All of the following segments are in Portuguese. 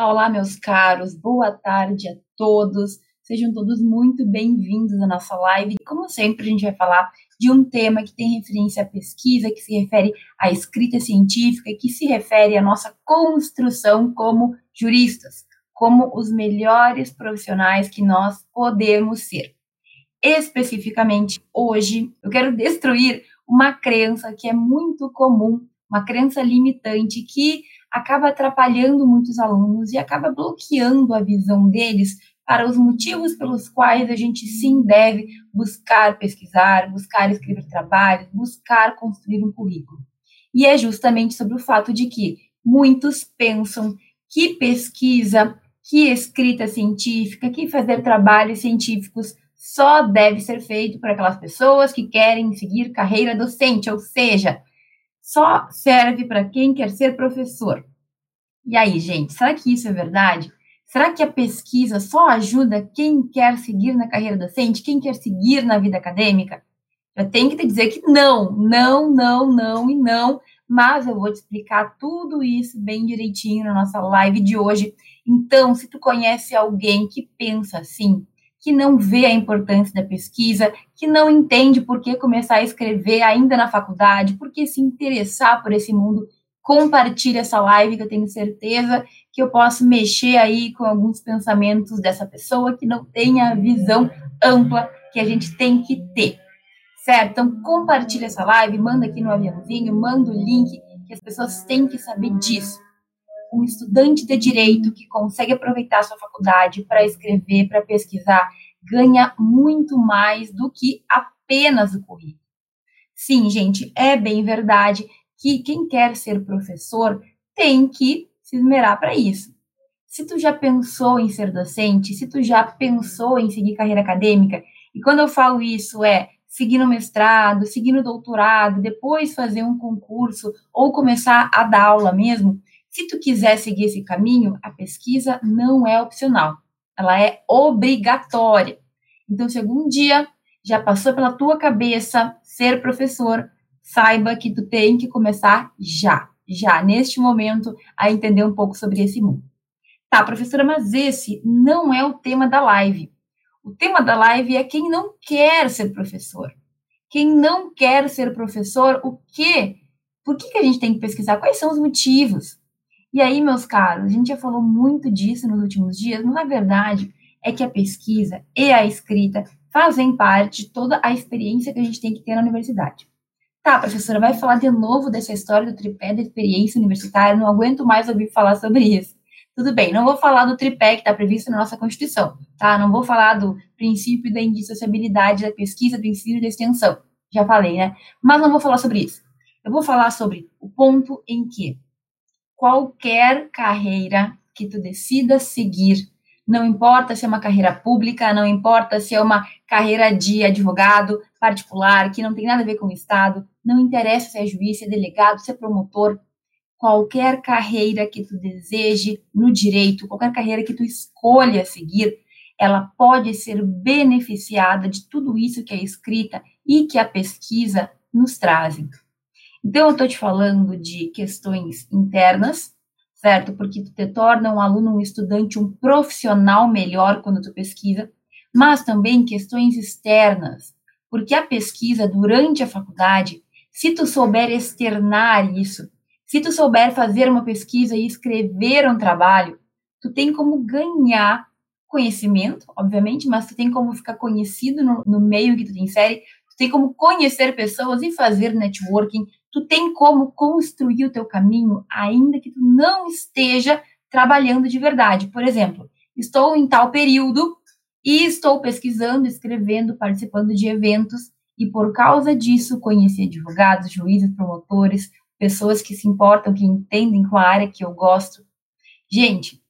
Olá, meus caros, boa tarde a todos. Sejam todos muito bem-vindos à nossa live. Como sempre, a gente vai falar de um tema que tem referência à pesquisa, que se refere à escrita científica, que se refere à nossa construção como juristas, como os melhores profissionais que nós podemos ser. Especificamente hoje, eu quero destruir uma crença que é muito comum, uma crença limitante que acaba atrapalhando muitos alunos e acaba bloqueando a visão deles para os motivos pelos quais a gente sim deve buscar pesquisar, buscar escrever trabalhos, buscar construir um currículo. E é justamente sobre o fato de que muitos pensam que pesquisa, que escrita científica, que fazer trabalhos científicos só deve ser feito por aquelas pessoas que querem seguir carreira docente, ou seja, só serve para quem quer ser professor. E aí, gente, será que isso é verdade? Será que a pesquisa só ajuda quem quer seguir na carreira docente, quem quer seguir na vida acadêmica? Eu tenho que te dizer que não, não, não, não e não, mas eu vou te explicar tudo isso bem direitinho na nossa live de hoje. Então, se tu conhece alguém que pensa assim, que não vê a importância da pesquisa, que não entende por que começar a escrever ainda na faculdade, por que se interessar por esse mundo, compartilhe essa live que eu tenho certeza que eu posso mexer aí com alguns pensamentos dessa pessoa que não tem a visão ampla que a gente tem que ter. Certo? Então compartilhe essa live, manda aqui no aviãozinho, manda o link, que as pessoas têm que saber disso um estudante de direito que consegue aproveitar a sua faculdade para escrever, para pesquisar, ganha muito mais do que apenas o currículo. Sim, gente, é bem verdade que quem quer ser professor tem que se esmerar para isso. Se tu já pensou em ser docente, se tu já pensou em seguir carreira acadêmica, e quando eu falo isso é seguir no mestrado, seguir no doutorado, depois fazer um concurso ou começar a dar aula mesmo, se tu quiser seguir esse caminho, a pesquisa não é opcional, ela é obrigatória. Então, se algum dia já passou pela tua cabeça ser professor, saiba que tu tem que começar já, já, neste momento, a entender um pouco sobre esse mundo. Tá, professora, mas esse não é o tema da live. O tema da live é quem não quer ser professor. Quem não quer ser professor, o quê? Por que, que a gente tem que pesquisar? Quais são os motivos? E aí, meus caros, a gente já falou muito disso nos últimos dias, mas a verdade é que a pesquisa e a escrita fazem parte de toda a experiência que a gente tem que ter na universidade. Tá, professora, vai falar de novo dessa história do tripé da experiência universitária, não aguento mais ouvir falar sobre isso. Tudo bem, não vou falar do tripé que está previsto na nossa Constituição, tá? Não vou falar do princípio da indissociabilidade da pesquisa, do ensino e da extensão. Já falei, né? Mas não vou falar sobre isso. Eu vou falar sobre o ponto em que qualquer carreira que tu decida seguir, não importa se é uma carreira pública, não importa se é uma carreira de advogado particular, que não tem nada a ver com o Estado, não interessa se é juiz, se é delegado, se é promotor, qualquer carreira que tu deseje no direito, qualquer carreira que tu escolha seguir, ela pode ser beneficiada de tudo isso que é escrita e que a pesquisa nos trazem. Então, eu estou te falando de questões internas, certo? Porque tu te torna um aluno, um estudante, um profissional melhor quando tu pesquisa, mas também questões externas, porque a pesquisa durante a faculdade, se tu souber externar isso, se tu souber fazer uma pesquisa e escrever um trabalho, tu tem como ganhar conhecimento, obviamente, mas tu tem como ficar conhecido no, no meio que tu te insere, tu tem como conhecer pessoas e fazer networking, tu tem como construir o teu caminho, ainda que tu não esteja trabalhando de verdade. Por exemplo, estou em tal período e estou pesquisando, escrevendo, participando de eventos e por causa disso conheci advogados, juízes, promotores, pessoas que se importam, que entendem com a área que eu gosto. Gente,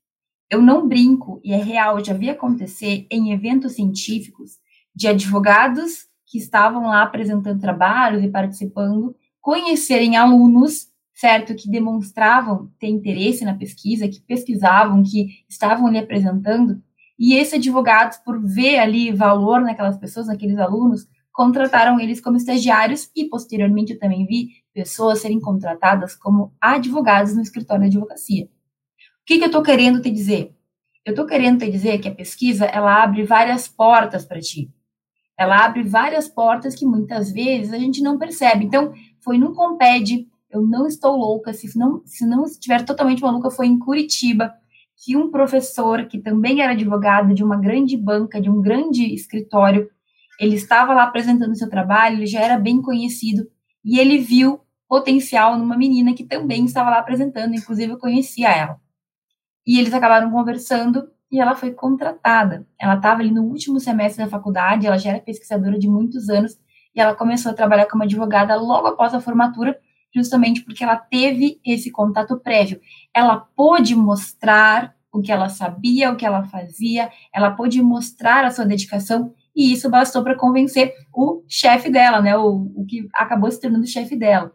eu não brinco e é real, já vi acontecer em eventos científicos de advogados que estavam lá apresentando trabalhos e participando conhecerem alunos, certo, que demonstravam ter interesse na pesquisa, que pesquisavam, que estavam ali apresentando, e esses advogados, por ver ali valor naquelas pessoas, naqueles alunos, contrataram eles como estagiários e, posteriormente, eu também vi pessoas serem contratadas como advogados no escritório de advocacia. O que, que eu estou querendo te dizer? Eu estou querendo te dizer que a pesquisa, ela abre várias portas para ti. Ela abre várias portas que muitas vezes a gente não percebe. Então, foi num Comped, eu não estou louca, se não, se não estiver totalmente maluca, foi em Curitiba, que um professor, que também era advogado de uma grande banca, de um grande escritório, ele estava lá apresentando seu trabalho, ele já era bem conhecido, e ele viu potencial numa menina que também estava lá apresentando, inclusive eu conhecia ela. E eles acabaram conversando e ela foi contratada. Ela estava ali no último semestre da faculdade, ela já era pesquisadora de muitos anos e ela começou a trabalhar como advogada logo após a formatura, justamente porque ela teve esse contato prévio. Ela pôde mostrar o que ela sabia, o que ela fazia, ela pôde mostrar a sua dedicação e isso bastou para convencer o chefe dela, né, o, o que acabou se tornando o chefe dela.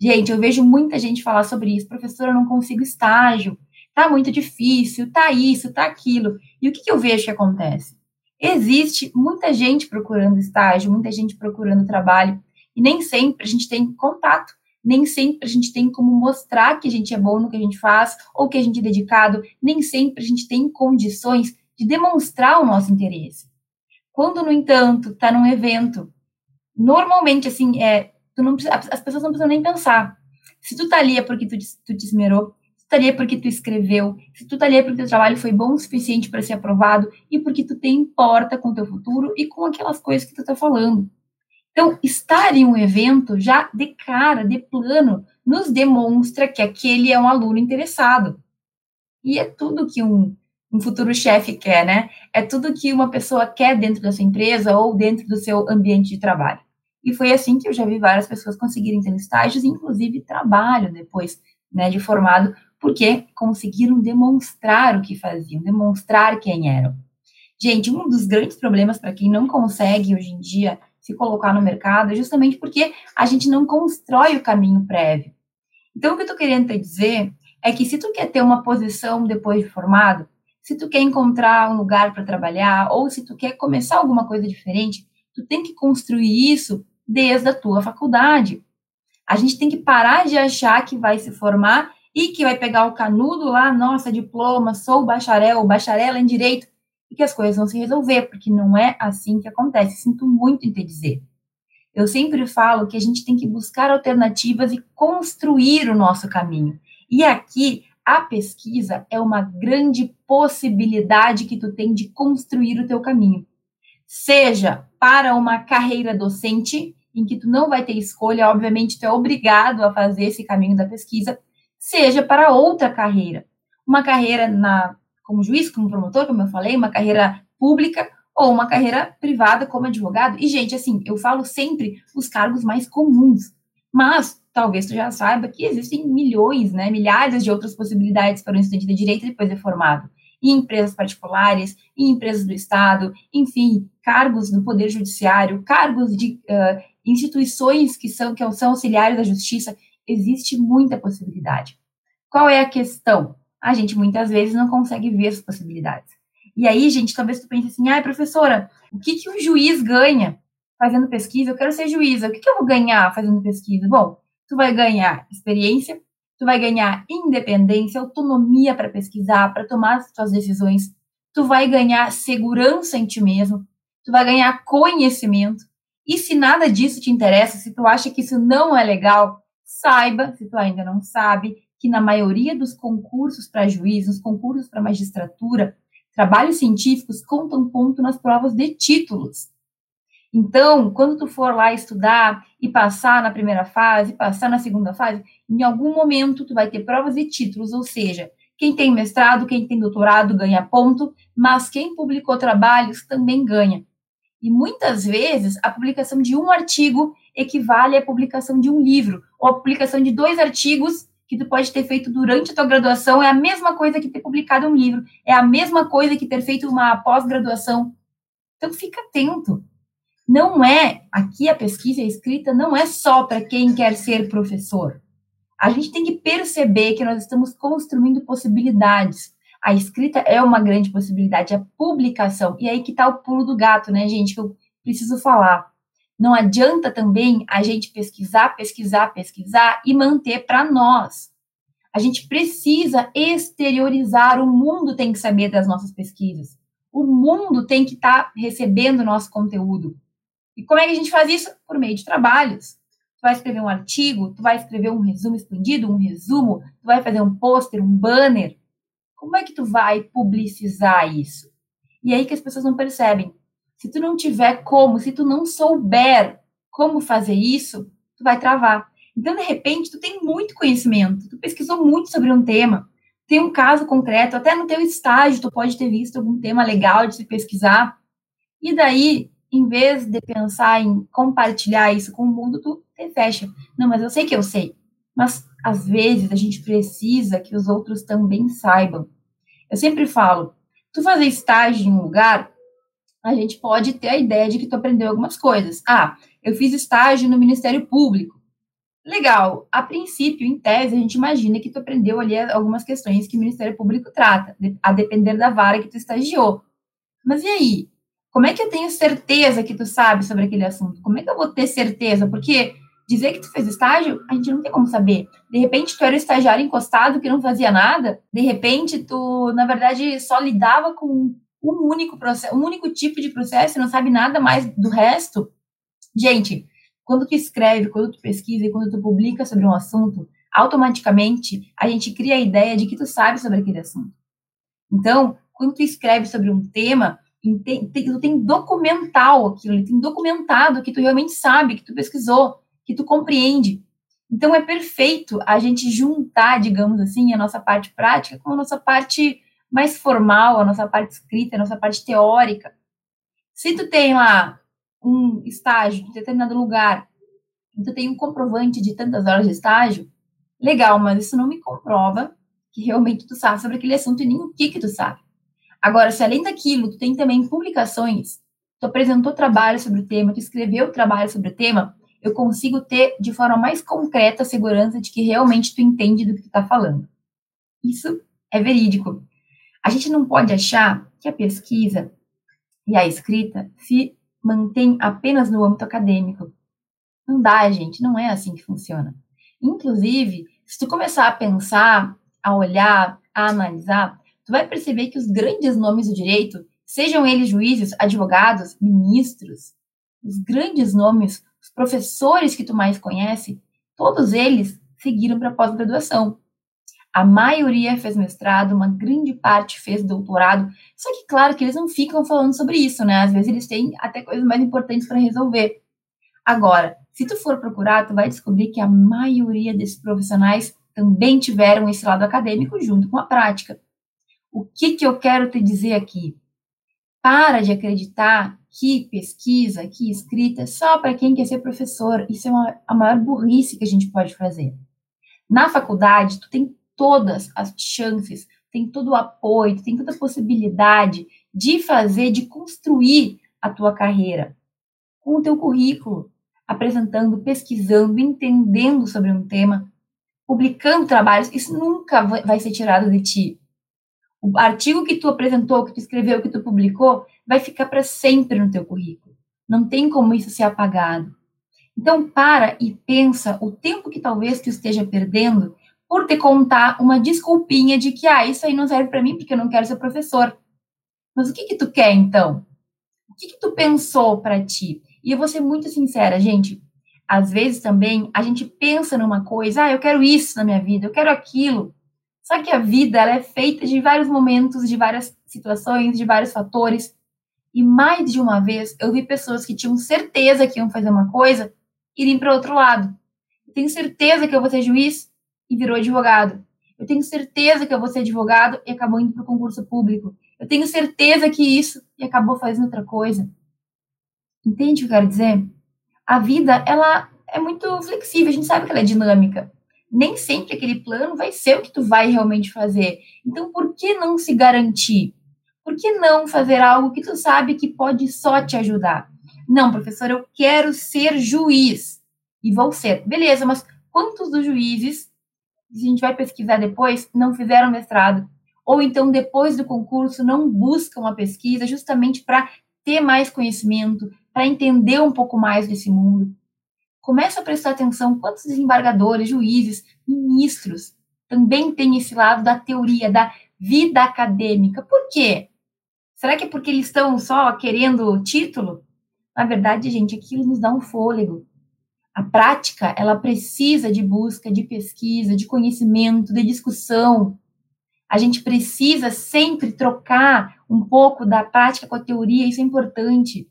Gente, eu vejo muita gente falar sobre isso, professora, eu não consigo estágio, tá muito difícil, tá isso, tá aquilo. E o que, que eu vejo que acontece? Existe muita gente procurando estágio, muita gente procurando trabalho, e nem sempre a gente tem contato, nem sempre a gente tem como mostrar que a gente é bom no que a gente faz, ou que a gente é dedicado, nem sempre a gente tem condições de demonstrar o nosso interesse. Quando, no entanto, está num evento, normalmente, assim, é, não, as pessoas não precisam nem pensar. Se tu tá ali é porque tu, tu te esmerou, tu tá ali é porque tu escreveu, se tu tá ali é porque teu trabalho foi bom o suficiente para ser aprovado e porque tu tem importa com o teu futuro e com aquelas coisas que tu tá falando. Então, estar em um evento já de cara, de plano, nos demonstra que aquele é um aluno interessado. E é tudo que um, um futuro chefe quer, né? É tudo que uma pessoa quer dentro da sua empresa ou dentro do seu ambiente de trabalho. E foi assim que eu já vi várias pessoas conseguirem ter estágios, inclusive trabalho depois né, de formado, porque conseguiram demonstrar o que faziam, demonstrar quem eram. Gente, um dos grandes problemas para quem não consegue hoje em dia se colocar no mercado é justamente porque a gente não constrói o caminho prévio. Então, o que eu estou querendo te dizer é que se tu quer ter uma posição depois de formado, se tu quer encontrar um lugar para trabalhar, ou se tu quer começar alguma coisa diferente, tu tem que construir isso desde a tua faculdade. A gente tem que parar de achar que vai se formar e que vai pegar o canudo lá, nossa, diploma, sou bacharel, bacharel em direito, e que as coisas vão se resolver, porque não é assim que acontece. Sinto muito em te dizer. Eu sempre falo que a gente tem que buscar alternativas e construir o nosso caminho. E aqui a pesquisa é uma grande possibilidade que tu tem de construir o teu caminho. Seja para uma carreira docente, em que tu não vai ter escolha, obviamente tu é obrigado a fazer esse caminho da pesquisa, seja para outra carreira. Uma carreira na como juiz, como promotor, como eu falei, uma carreira pública ou uma carreira privada como advogado. E gente, assim, eu falo sempre os cargos mais comuns, mas talvez tu já saiba que existem milhões, né, milhares de outras possibilidades para um estudante de direito depois de formado em empresas particulares, em empresas do Estado, enfim, cargos no Poder Judiciário, cargos de uh, instituições que são, que são auxiliares da justiça, existe muita possibilidade. Qual é a questão? A gente muitas vezes não consegue ver as possibilidades. E aí, gente, talvez tu pense assim, ai, professora, o que, que o juiz ganha fazendo pesquisa? Eu quero ser juíza, o que, que eu vou ganhar fazendo pesquisa? Bom, tu vai ganhar experiência, tu vai ganhar independência, autonomia para pesquisar, para tomar suas decisões, tu vai ganhar segurança em ti mesmo, tu vai ganhar conhecimento. E se nada disso te interessa, se tu acha que isso não é legal, saiba, se tu ainda não sabe, que na maioria dos concursos para juiz, nos concursos para magistratura, trabalhos científicos contam ponto nas provas de títulos. Então, quando tu for lá estudar e passar na primeira fase, passar na segunda fase, em algum momento tu vai ter provas e títulos, ou seja, quem tem mestrado, quem tem doutorado ganha ponto, mas quem publicou trabalhos também ganha. E muitas vezes a publicação de um artigo equivale à publicação de um livro, ou a publicação de dois artigos que tu pode ter feito durante a tua graduação é a mesma coisa que ter publicado um livro, é a mesma coisa que ter feito uma pós-graduação. Então fica atento não é, aqui a pesquisa escrita não é só para quem quer ser professor. A gente tem que perceber que nós estamos construindo possibilidades. A escrita é uma grande possibilidade, a publicação. E aí que está o pulo do gato, né, gente, que eu preciso falar. Não adianta também a gente pesquisar, pesquisar, pesquisar e manter para nós. A gente precisa exteriorizar, o mundo tem que saber das nossas pesquisas. O mundo tem que estar tá recebendo nosso conteúdo. E como é que a gente faz isso? Por meio de trabalhos. Tu vai escrever um artigo, tu vai escrever um resumo expandido, um resumo, tu vai fazer um pôster, um banner. Como é que tu vai publicizar isso? E aí que as pessoas não percebem. Se tu não tiver como, se tu não souber como fazer isso, tu vai travar. Então, de repente, tu tem muito conhecimento, tu pesquisou muito sobre um tema, tem um caso concreto, até no teu estágio tu pode ter visto algum tema legal de se pesquisar, e daí, em vez de pensar em compartilhar isso com o mundo, tu te fecha. Não, mas eu sei que eu sei. Mas, às vezes, a gente precisa que os outros também saibam. Eu sempre falo, tu fazer estágio em um lugar, a gente pode ter a ideia de que tu aprendeu algumas coisas. Ah, eu fiz estágio no Ministério Público. Legal. A princípio, em tese, a gente imagina que tu aprendeu ali algumas questões que o Ministério Público trata, a depender da vara que tu estagiou. Mas e aí? Como é que eu tenho certeza que tu sabe sobre aquele assunto? Como é que eu vou ter certeza? Porque dizer que tu fez estágio, a gente não tem como saber. De repente, tu era estagiário encostado que não fazia nada. De repente, tu, na verdade, só lidava com um único processo, um único tipo de processo não sabe nada mais do resto. Gente, quando tu escreve, quando tu pesquisa e quando tu publica sobre um assunto, automaticamente a gente cria a ideia de que tu sabe sobre aquele assunto. Então, quando tu escreve sobre um tema, tu tem documental aquilo, tem documentado que tu realmente sabe, que tu pesquisou, que tu compreende. Então é perfeito a gente juntar, digamos assim, a nossa parte prática com a nossa parte mais formal, a nossa parte escrita, a nossa parte teórica. Se tu tem lá um estágio em determinado lugar, e tu tem um comprovante de tantas horas de estágio, legal, mas isso não me comprova que realmente tu sabe sobre aquele assunto e nem o que que tu sabe. Agora, se além daquilo, tu tem também publicações, tu apresentou trabalho sobre o tema, tu escreveu trabalho sobre o tema, eu consigo ter de forma mais concreta a segurança de que realmente tu entende do que tu tá falando. Isso é verídico. A gente não pode achar que a pesquisa e a escrita se mantém apenas no âmbito acadêmico. Não dá, gente, não é assim que funciona. Inclusive, se tu começar a pensar, a olhar, a analisar, tu vai perceber que os grandes nomes do direito, sejam eles juízes, advogados, ministros, os grandes nomes, os professores que tu mais conhece, todos eles seguiram para pós-graduação. A maioria fez mestrado, uma grande parte fez doutorado. Só que, claro, que eles não ficam falando sobre isso, né? Às vezes eles têm até coisas mais importantes para resolver. Agora, se tu for procurar, tu vai descobrir que a maioria desses profissionais também tiveram esse lado acadêmico junto com a prática. O que, que eu quero te dizer aqui? Para de acreditar que pesquisa, que escrita é só para quem quer ser professor. Isso é uma, a maior burrice que a gente pode fazer. Na faculdade, tu tem todas as chances, tem todo o apoio, tem toda a possibilidade de fazer, de construir a tua carreira com o teu currículo, apresentando, pesquisando, entendendo sobre um tema, publicando trabalhos, isso nunca vai ser tirado de ti. O artigo que tu apresentou, que tu escreveu, que tu publicou, vai ficar para sempre no teu currículo. Não tem como isso ser apagado. Então, para e pensa o tempo que talvez tu esteja perdendo por te contar uma desculpinha de que, ah, isso aí não serve para mim porque eu não quero ser professor. Mas o que que tu quer, então? O que que tu pensou para ti? E eu vou ser muito sincera, gente. Às vezes também a gente pensa numa coisa, ah, eu quero isso na minha vida, eu quero aquilo. Só que a vida ela é feita de vários momentos, de várias situações, de vários fatores. E mais de uma vez eu vi pessoas que tinham certeza que iam fazer uma coisa irem para outro lado. Eu tenho certeza que eu vou ser juiz, e virou advogado. Eu tenho certeza que eu vou ser advogado e acabou indo para o concurso público. Eu tenho certeza que isso e acabou fazendo outra coisa. Entende o que eu quero dizer? A vida, ela é muito flexível, a gente sabe que ela é dinâmica. Nem sempre aquele plano vai ser o que tu vai realmente fazer. Então, por que não se garantir? Por que não fazer algo que tu sabe que pode só te ajudar? Não, professor, eu quero ser juiz. E vou ser. Beleza, mas quantos dos juízes a gente vai pesquisar depois, não fizeram mestrado. Ou então, depois do concurso, não buscam a pesquisa justamente para ter mais conhecimento, para entender um pouco mais desse mundo. Começa a prestar atenção quantos desembargadores, juízes, ministros também tem esse lado da teoria, da vida acadêmica. Por quê? Será que é porque eles estão só querendo título? Na verdade, gente, aquilo nos dá um fôlego. A prática, ela precisa de busca, de pesquisa, de conhecimento, de discussão. A gente precisa sempre trocar um pouco da prática com a teoria, isso é importante.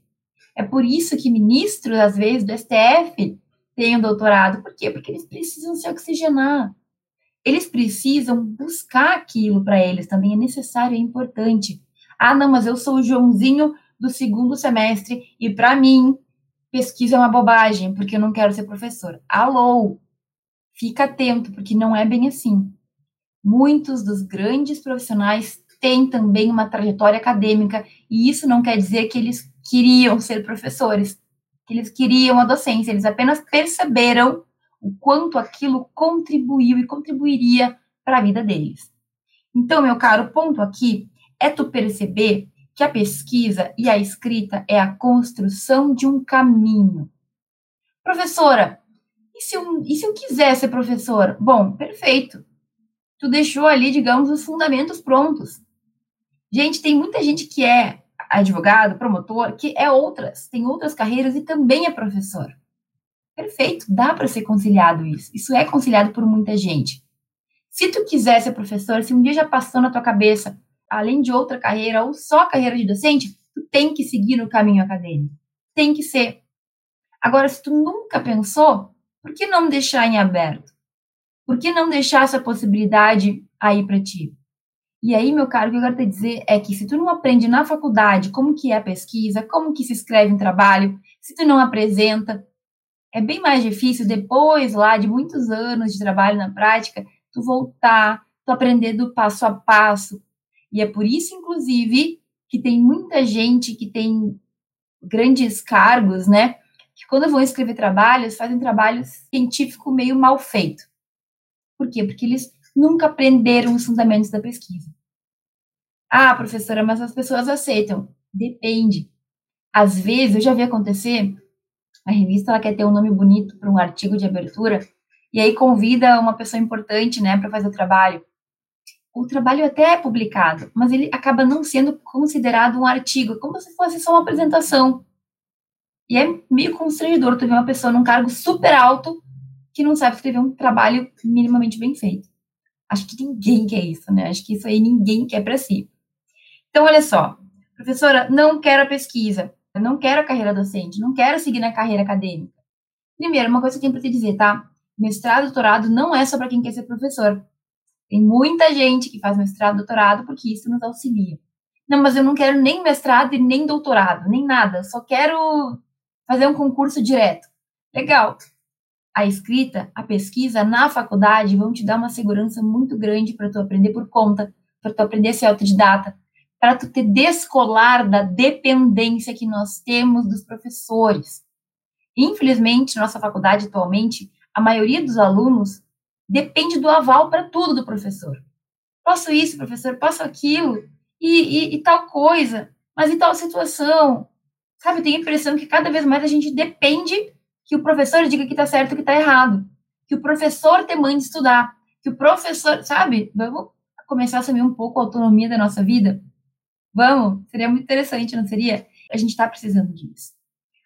É por isso que ministros, às vezes, do STF têm um doutorado. Por quê? Porque eles precisam se oxigenar. Eles precisam buscar aquilo para eles, também é necessário, é importante. Ah, não, mas eu sou o Joãozinho do segundo semestre e para mim pesquisa é uma bobagem, porque eu não quero ser professor. Alô, fica atento, porque não é bem assim. Muitos dos grandes profissionais têm também uma trajetória acadêmica, e isso não quer dizer que eles queriam ser professores, que eles queriam a docência, eles apenas perceberam o quanto aquilo contribuiu e contribuiria para a vida deles. Então, meu caro, ponto aqui é tu perceber que a pesquisa e a escrita é a construção de um caminho. Professora, e se eu, e se eu quiser ser professor? Bom, perfeito. Tu deixou ali, digamos, os fundamentos prontos. Gente, tem muita gente que é advogado, promotor, que é outras, tem outras carreiras e também é professor. Perfeito, dá para ser conciliado isso. Isso é conciliado por muita gente. Se tu quiser ser professor, se um dia já passou na tua cabeça, além de outra carreira ou só carreira de docente, tu tem que seguir no caminho acadêmico. Tem que ser. Agora, se tu nunca pensou, por que não deixar em aberto? Por que não deixar essa possibilidade aí para ti? E aí, meu caro, o que eu quero te dizer é que se tu não aprende na faculdade como que é a pesquisa, como que se escreve um trabalho, se tu não apresenta, é bem mais difícil depois lá de muitos anos de trabalho na prática, tu voltar, tu aprender do passo a passo, e é por isso, inclusive, que tem muita gente que tem grandes cargos, né? Que quando vão escrever trabalhos, fazem trabalho científico meio mal feito. Por quê? Porque eles nunca aprenderam os fundamentos da pesquisa. Ah, professora, mas as pessoas aceitam. Depende. Às vezes, eu já vi acontecer, a revista ela quer ter um nome bonito para um artigo de abertura, e aí convida uma pessoa importante, né, para fazer o trabalho o trabalho até é publicado, mas ele acaba não sendo considerado um artigo, como se fosse só uma apresentação. E é meio constrangedor tu ver uma pessoa num cargo super alto que não sabe escrever um trabalho minimamente bem feito. Acho que ninguém quer isso, né? Acho que isso aí ninguém quer para si. Então, olha só, professora, não quero a pesquisa, não quero a carreira docente, não quero seguir na carreira acadêmica. Primeiro, uma coisa que eu tenho para te dizer, tá? Mestrado, doutorado não é só para quem quer ser professor. Tem muita gente que faz mestrado, doutorado, porque isso nos auxilia. Não, mas eu não quero nem mestrado e nem doutorado, nem nada. Só quero fazer um concurso direto. Legal. A escrita, a pesquisa na faculdade vão te dar uma segurança muito grande para tu aprender por conta, para tu aprender a ser autodidata, para tu te descolar da dependência que nós temos dos professores. Infelizmente, nossa faculdade atualmente, a maioria dos alunos depende do aval para tudo do professor. Posso isso, professor, posso aquilo, e, e, e, tal coisa, mas em tal situação. Sabe, eu tenho a impressão que cada vez mais a gente depende que o professor diga que está certo e que está errado, que o professor te mande estudar, que o professor, sabe, vamos começar a assumir um pouco a autonomia da nossa vida? Vamos? Seria muito interessante, não seria? A gente está precisando disso.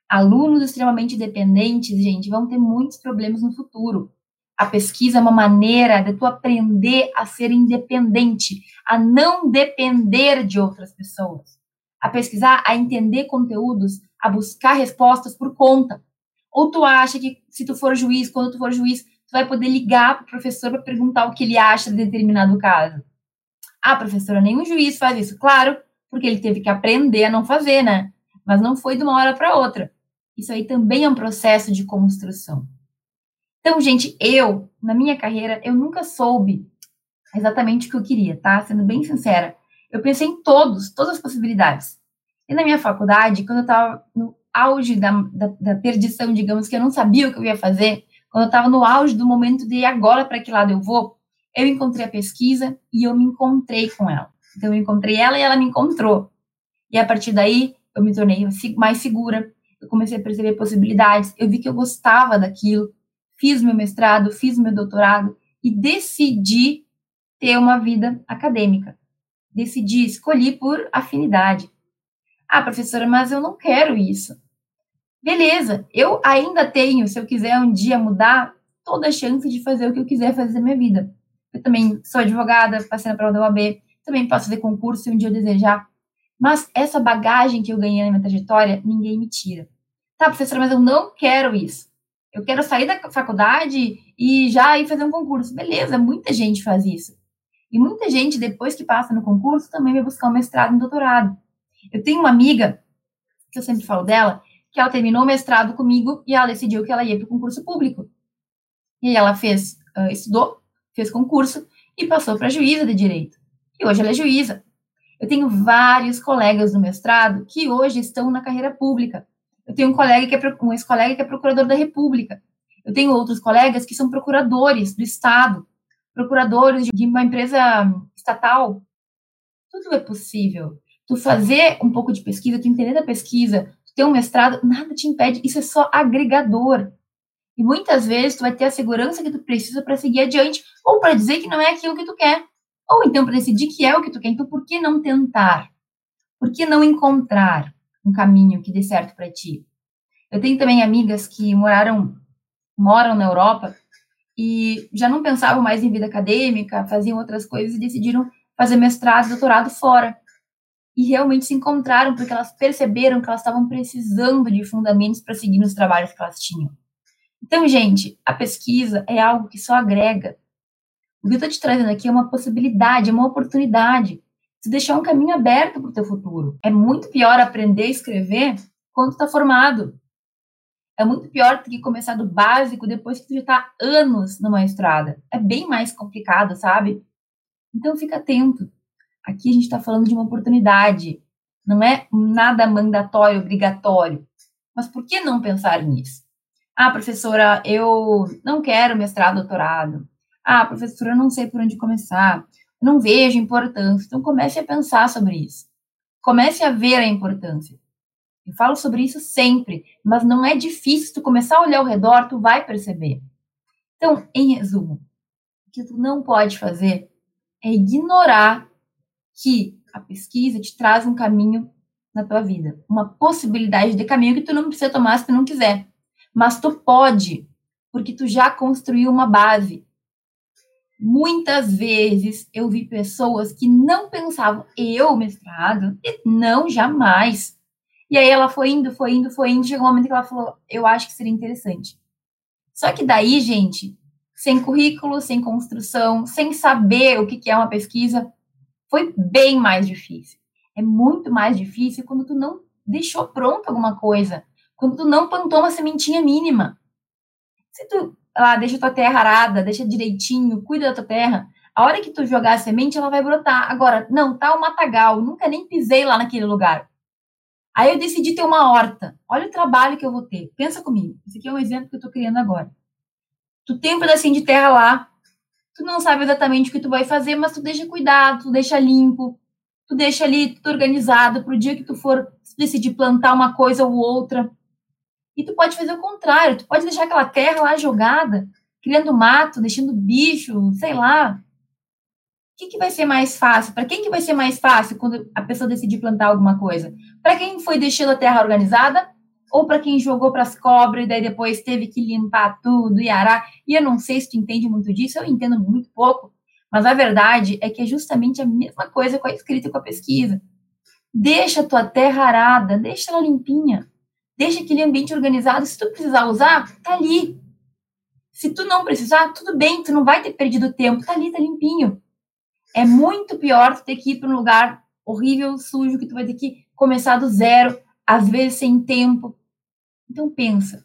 Alunos extremamente dependentes, gente, vão ter muitos problemas no futuro. A pesquisa é uma maneira de tu aprender a ser independente, a não depender de outras pessoas, a pesquisar, a entender conteúdos, a buscar respostas por conta. Ou tu acha que se tu for juiz, quando tu for juiz, tu vai poder ligar para o professor para perguntar o que ele acha de determinado caso? Ah, professora, nenhum juiz faz isso. Claro, porque ele teve que aprender a não fazer, né? Mas não foi de uma hora para outra. Isso aí também é um processo de construção. Então, gente, eu, na minha carreira, eu nunca soube exatamente o que eu queria, tá? Sendo bem sincera. Eu pensei em todos, todas as possibilidades. E na minha faculdade, quando eu estava no auge da, da, da, perdição, digamos, que eu não sabia o que eu ia fazer, quando eu estava no auge do momento de agora para que lado eu vou, eu encontrei a pesquisa e eu me encontrei com ela. Então, eu encontrei ela e ela me encontrou. E a partir daí, eu me tornei mais segura, eu comecei a perceber possibilidades, eu vi que eu gostava daquilo, fiz meu mestrado, fiz meu doutorado, e decidi ter uma vida acadêmica. Decidi, escolhi por afinidade. Ah, professora, mas eu não quero isso. Beleza, eu ainda tenho, se eu quiser um dia mudar, toda a chance de fazer o que eu quiser fazer na minha vida. Eu também sou advogada, passei na prova da OAB, também posso fazer concurso se um dia eu desejar. Mas essa bagagem que eu ganhei na minha trajetória, ninguém me tira. Tá, professora, mas eu não quero isso. Eu quero sair da faculdade e já ir fazer um concurso. Beleza, muita gente faz isso. E muita gente, depois que passa no concurso, também vai buscar um mestrado e um doutorado. Eu tenho uma amiga, que eu sempre falo dela, que ela terminou o mestrado comigo e ela decidiu que ela ia para o concurso público. E aí ela fez, estudou, fez concurso e passou para juíza de direito. E hoje ela é juíza. Eu tenho vários colegas do mestrado que hoje estão na carreira pública. Eu tenho um colega que é um ex-colega que é procurador da República. Eu tenho outros colegas que são procuradores do Estado, procuradores de uma empresa estatal. Tudo é possível. Tu fazer um pouco de pesquisa, tu entender da pesquisa, tu ter um mestrado, nada te impede. Isso é só agregador. E muitas vezes tu vai ter a segurança que tu precisa para seguir adiante, ou para dizer que não é aquilo que tu quer, ou então para decidir que é o que tu quer. Então, por que não tentar? Por que não encontrar um caminho que dê certo para ti? Eu tenho também amigas que moraram, moram na Europa e já não pensavam mais em vida acadêmica, faziam outras coisas e decidiram fazer mestrado, doutorado fora. E realmente se encontraram porque elas perceberam que elas estavam precisando de fundamentos para seguir nos trabalhos que elas tinham. Então, gente, a pesquisa é algo que só agrega. O que eu estou te trazendo aqui é uma possibilidade, é uma oportunidade de deixar um caminho aberto para o teu futuro. É muito pior aprender a escrever quando está formado. É muito pior do que começar do básico depois que tu já está anos numa estrada. É bem mais complicado, sabe? Então fica atento. Aqui a gente está falando de uma oportunidade. Não é nada mandatório, obrigatório. Mas por que não pensar nisso? Ah, professora, eu não quero mestrado, doutorado. Ah, professora, eu não sei por onde começar. Não vejo importância. Então comece a pensar sobre isso. Comece a ver a importância. Eu falo sobre isso sempre, mas não é difícil tu começar a olhar ao redor, tu vai perceber. Então, em resumo, o que tu não pode fazer é ignorar que a pesquisa te traz um caminho na tua vida, uma possibilidade de caminho que tu não precisa tomar se tu não quiser. Mas tu pode, porque tu já construiu uma base. Muitas vezes eu vi pessoas que não pensavam, eu mestrado, não, jamais. E aí ela foi indo, foi indo, foi indo, chegou um momento que ela falou, eu acho que seria interessante. Só que daí, gente, sem currículo, sem construção, sem saber o que é uma pesquisa, foi bem mais difícil. É muito mais difícil quando tu não deixou pronto alguma coisa, quando tu não plantou uma sementinha mínima. Se tu lá, deixa tua terra arada, deixa direitinho, cuida da tua terra, a hora que tu jogar a semente, ela vai brotar. Agora, não, tá o matagal, nunca nem pisei lá naquele lugar. Aí eu decidi ter uma horta. Olha o trabalho que eu vou ter. Pensa comigo. Esse aqui é um exemplo que eu estou criando agora. Tu tem um pedacinho de terra lá. Tu não sabe exatamente o que tu vai fazer, mas tu deixa cuidado, tu deixa limpo, tu deixa ali tudo organizado para o dia que tu for decidir plantar uma coisa ou outra. E tu pode fazer o contrário. Tu pode deixar aquela terra lá jogada, criando mato, deixando bicho, sei lá, que, que vai ser mais fácil? Para quem que vai ser mais fácil quando a pessoa decidir plantar alguma coisa? Para quem foi deixando a terra organizada ou para quem jogou para as cobras e daí depois teve que limpar tudo e arar? E eu não sei se tu entende muito disso, eu entendo muito pouco, mas a verdade é que é justamente a mesma coisa com a escrita e com a pesquisa. Deixa a tua terra arada, deixa ela limpinha, deixa aquele ambiente organizado. Se tu precisar usar, tá ali. Se tu não precisar, tudo bem, tu não vai ter perdido tempo, tá ali, tá limpinho. É muito pior tu ter que ir para um lugar horrível, sujo, que tu vai ter que começar do zero, às vezes sem tempo. Então pensa.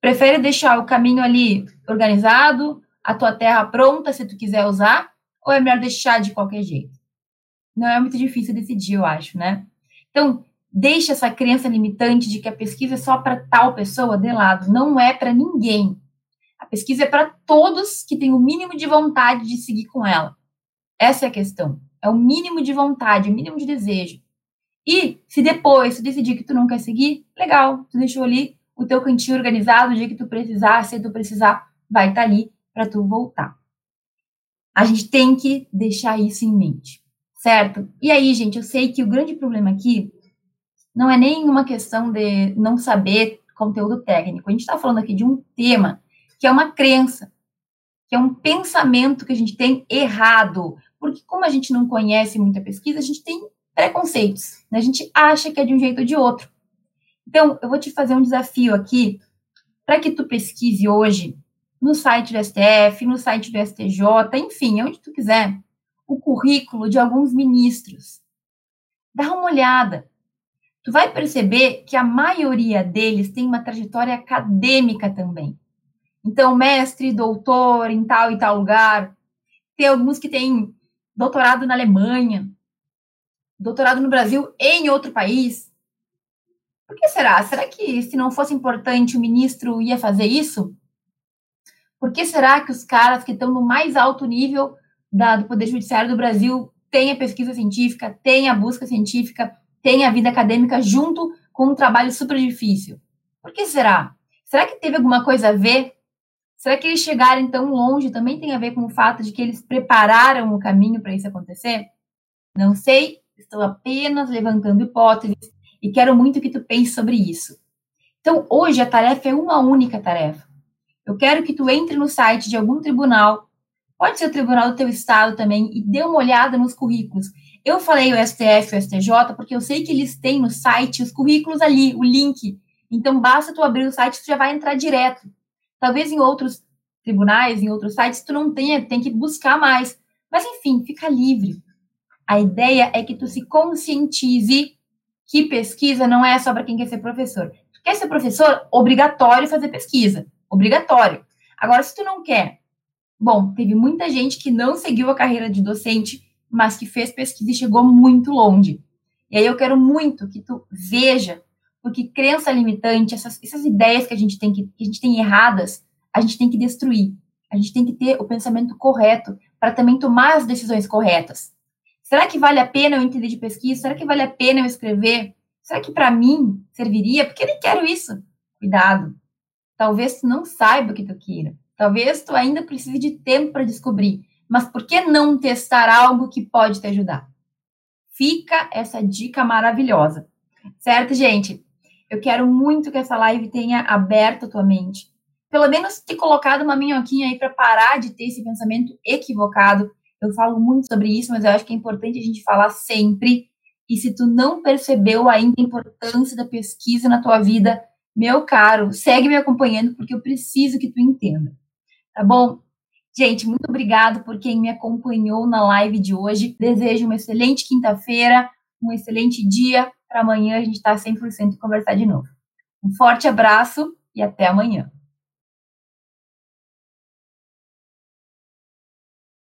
Prefere deixar o caminho ali organizado, a tua terra pronta, se tu quiser usar, ou é melhor deixar de qualquer jeito? Não é muito difícil decidir, eu acho, né? Então, deixa essa crença limitante de que a pesquisa é só para tal pessoa de lado. Não é para ninguém. A pesquisa é para todos que têm o mínimo de vontade de seguir com ela. Essa é a questão. É o mínimo de vontade, o mínimo de desejo. E se depois tu decidir que tu não quer seguir, legal, tu deixou ali o teu cantinho organizado, o dia que tu precisar, se tu precisar, vai estar tá ali para tu voltar. A gente tem que deixar isso em mente, certo? E aí, gente, eu sei que o grande problema aqui não é nem uma questão de não saber conteúdo técnico. A gente está falando aqui de um tema que é uma crença, que é um pensamento que a gente tem errado. Porque, como a gente não conhece muita pesquisa, a gente tem preconceitos. Né? A gente acha que é de um jeito ou de outro. Então, eu vou te fazer um desafio aqui para que tu pesquise hoje no site do STF, no site do STJ, enfim, onde tu quiser, o currículo de alguns ministros. Dá uma olhada. Tu vai perceber que a maioria deles tem uma trajetória acadêmica também. Então, mestre, doutor em tal e tal lugar. Tem alguns que têm doutorado na Alemanha, doutorado no Brasil em outro país. Por que será? Será que se não fosse importante o ministro ia fazer isso? Por que será que os caras que estão no mais alto nível da, do Poder Judiciário do Brasil têm a pesquisa científica, têm a busca científica, têm a vida acadêmica junto com um trabalho super difícil? Por que será? Será que teve alguma coisa a ver? Será que eles chegarem tão longe também tem a ver com o fato de que eles prepararam o caminho para isso acontecer? Não sei, estou apenas levantando hipóteses e quero muito que tu pense sobre isso. Então, hoje a tarefa é uma única tarefa. Eu quero que tu entre no site de algum tribunal, pode ser o tribunal do teu estado também, e dê uma olhada nos currículos. Eu falei o STF, o STJ, porque eu sei que eles têm no site os currículos ali, o link. Então, basta tu abrir o site, tu já vai entrar direto. Talvez em outros tribunais, em outros sites, tu não tenha, tem que buscar mais. Mas, enfim, fica livre. A ideia é que tu se conscientize que pesquisa não é só para quem quer ser professor. Tu quer ser professor? Obrigatório fazer pesquisa. Obrigatório. Agora, se tu não quer, bom, teve muita gente que não seguiu a carreira de docente, mas que fez pesquisa e chegou muito longe. E aí eu quero muito que tu veja, porque crença limitante, essas, essas ideias que a gente tem que, que a gente tem erradas, a gente tem que destruir. A gente tem que ter o pensamento correto para também tomar as decisões corretas. Será que vale a pena eu entender de pesquisa? Será que vale a pena eu escrever? Será que para mim serviria? Porque eu nem quero isso. Cuidado. Talvez tu não saiba o que tu queira. Talvez tu ainda precise de tempo para descobrir. Mas por que não testar algo que pode te ajudar? Fica essa dica maravilhosa. Certo, gente? Eu quero muito que essa live tenha aberto a tua mente. Pelo menos te colocado uma minhoquinha aí para parar de ter esse pensamento equivocado. Eu falo muito sobre isso, mas eu acho que é importante a gente falar sempre. E se tu não percebeu ainda a importância da pesquisa na tua vida, meu caro, segue me acompanhando porque eu preciso que tu entenda. Tá bom? Gente, muito obrigado por quem me acompanhou na live de hoje. Desejo uma excelente quinta-feira, um excelente dia. Para amanhã a gente estar tá 100% conversar de novo. Um forte abraço e até amanhã.